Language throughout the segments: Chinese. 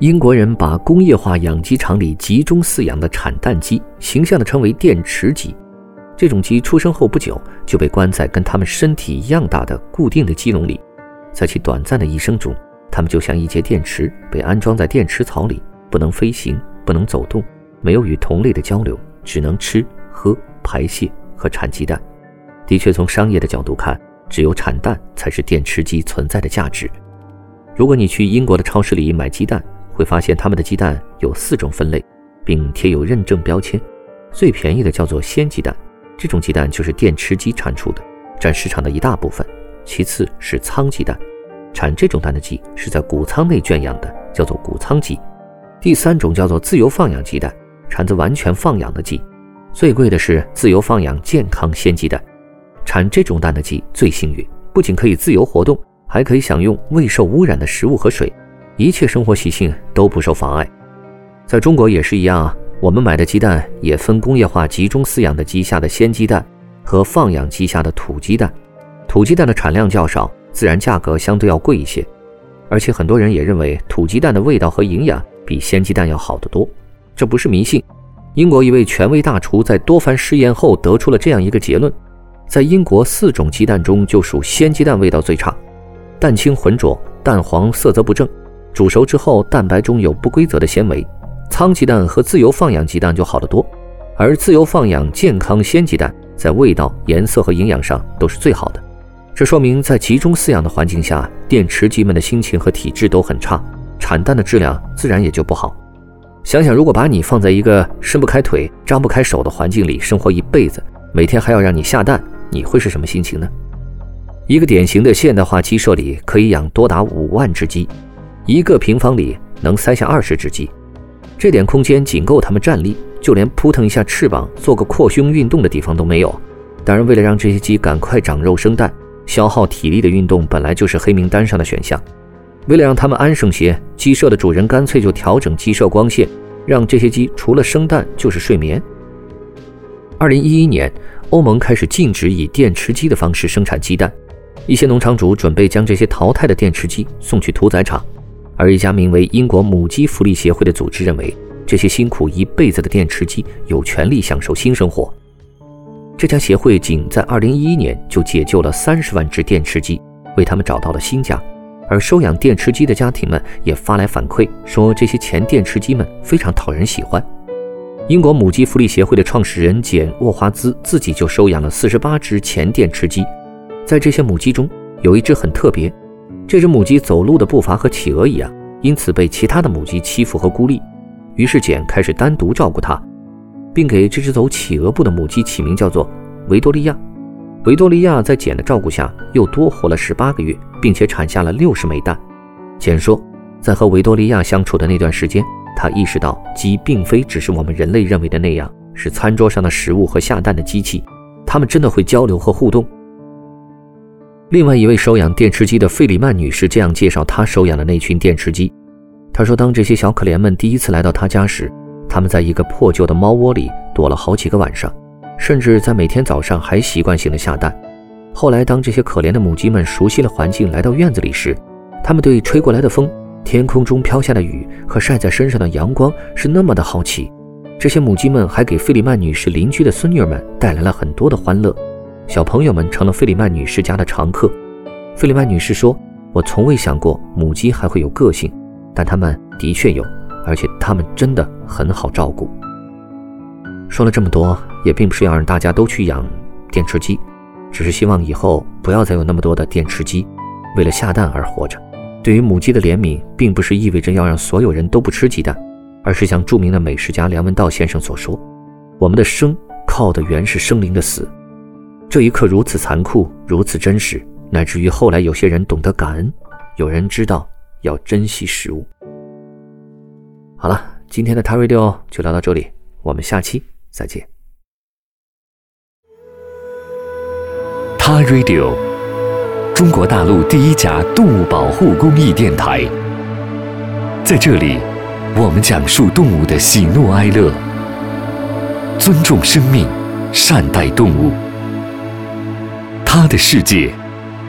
英国人把工业化养鸡场里集中饲养的产蛋鸡，形象地称为电池鸡。这种鸡出生后不久就被关在跟它们身体一样大的固定的鸡笼里，在其短暂的一生中，它们就像一节电池，被安装在电池槽里，不能飞行，不能走动，没有与同类的交流，只能吃。喝、排泄和产鸡蛋，的确，从商业的角度看，只有产蛋才是电池鸡存在的价值。如果你去英国的超市里买鸡蛋，会发现他们的鸡蛋有四种分类，并贴有认证标签。最便宜的叫做鲜鸡蛋，这种鸡蛋就是电池鸡产出的，占市场的一大部分。其次是仓鸡蛋，产这种蛋的鸡是在谷仓内圈养的，叫做谷仓鸡。第三种叫做自由放养鸡蛋，产自完全放养的鸡。最贵的是自由放养健康鲜鸡蛋，产这种蛋的鸡最幸运，不仅可以自由活动，还可以享用未受污染的食物和水，一切生活习性都不受妨碍。在中国也是一样啊，我们买的鸡蛋也分工业化集中饲养的鸡下的鲜鸡蛋和放养鸡下的土鸡蛋，土鸡蛋的产量较少，自然价格相对要贵一些，而且很多人也认为土鸡蛋的味道和营养比鲜鸡蛋要好得多，这不是迷信。英国一位权威大厨在多番试验后得出了这样一个结论：在英国四种鸡蛋中，就属鲜鸡蛋味道最差，蛋清浑浊，蛋黄色泽不正，煮熟之后蛋白中有不规则的纤维。仓鸡蛋和自由放养鸡蛋就好得多，而自由放养健康鲜鸡蛋在味道、颜色和营养上都是最好的。这说明在集中饲养的环境下，电池鸡们的心情和体质都很差，产蛋的质量自然也就不好。想想，如果把你放在一个伸不开腿、张不开手的环境里生活一辈子，每天还要让你下蛋，你会是什么心情呢？一个典型的现代化鸡舍里可以养多达五万只鸡，一个平方里能塞下二十只鸡，这点空间仅够它们站立，就连扑腾一下翅膀、做个扩胸运动的地方都没有。当然，为了让这些鸡赶快长肉生蛋，消耗体力的运动本来就是黑名单上的选项。为了让它们安生些，鸡舍的主人干脆就调整鸡舍光线，让这些鸡除了生蛋就是睡眠。二零一一年，欧盟开始禁止以电池鸡的方式生产鸡蛋，一些农场主准备将这些淘汰的电池鸡送去屠宰场，而一家名为英国母鸡福利协会的组织认为，这些辛苦一辈子的电池鸡有权利享受新生活。这家协会仅在二零一一年就解救了三十万只电池鸡，为他们找到了新家。而收养电池鸡的家庭们也发来反馈，说这些前电池鸡们非常讨人喜欢。英国母鸡福利协会的创始人简·沃华兹自己就收养了四十八只前电池鸡，在这些母鸡中有一只很特别，这只母鸡走路的步伐和企鹅一样，因此被其他的母鸡欺负和孤立。于是简开始单独照顾它，并给这只走企鹅步的母鸡起名叫做维多利亚。维多利亚在简的照顾下又多活了十八个月，并且产下了六十枚蛋。简说，在和维多利亚相处的那段时间，他意识到鸡并非只是我们人类认为的那样，是餐桌上的食物和下蛋的机器，它们真的会交流和互动。另外一位收养电池鸡的费里曼女士这样介绍她收养的那群电池鸡：她说，当这些小可怜们第一次来到她家时，他们在一个破旧的猫窝里躲了好几个晚上。甚至在每天早上还习惯性的下蛋。后来，当这些可怜的母鸡们熟悉了环境，来到院子里时，它们对吹过来的风、天空中飘下的雨和晒在身上的阳光是那么的好奇。这些母鸡们还给费里曼女士邻居的孙女们带来了很多的欢乐，小朋友们成了费里曼女士家的常客。费里曼女士说：“我从未想过母鸡还会有个性，但它们的确有，而且它们真的很好照顾。”说了这么多。也并不是要让大家都去养电池鸡，只是希望以后不要再有那么多的电池鸡为了下蛋而活着。对于母鸡的怜悯，并不是意味着要让所有人都不吃鸡蛋，而是像著名的美食家梁文道先生所说：“我们的生靠的原是生灵的死。”这一刻如此残酷，如此真实，乃至于后来有些人懂得感恩，有人知道要珍惜食物。好了，今天的 t a Radio 就聊到这里，我们下期再见。t a Radio，中国大陆第一家动物保护公益电台，在这里，我们讲述动物的喜怒哀乐，尊重生命，善待动物。他的世界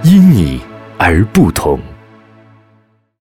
因你而不同。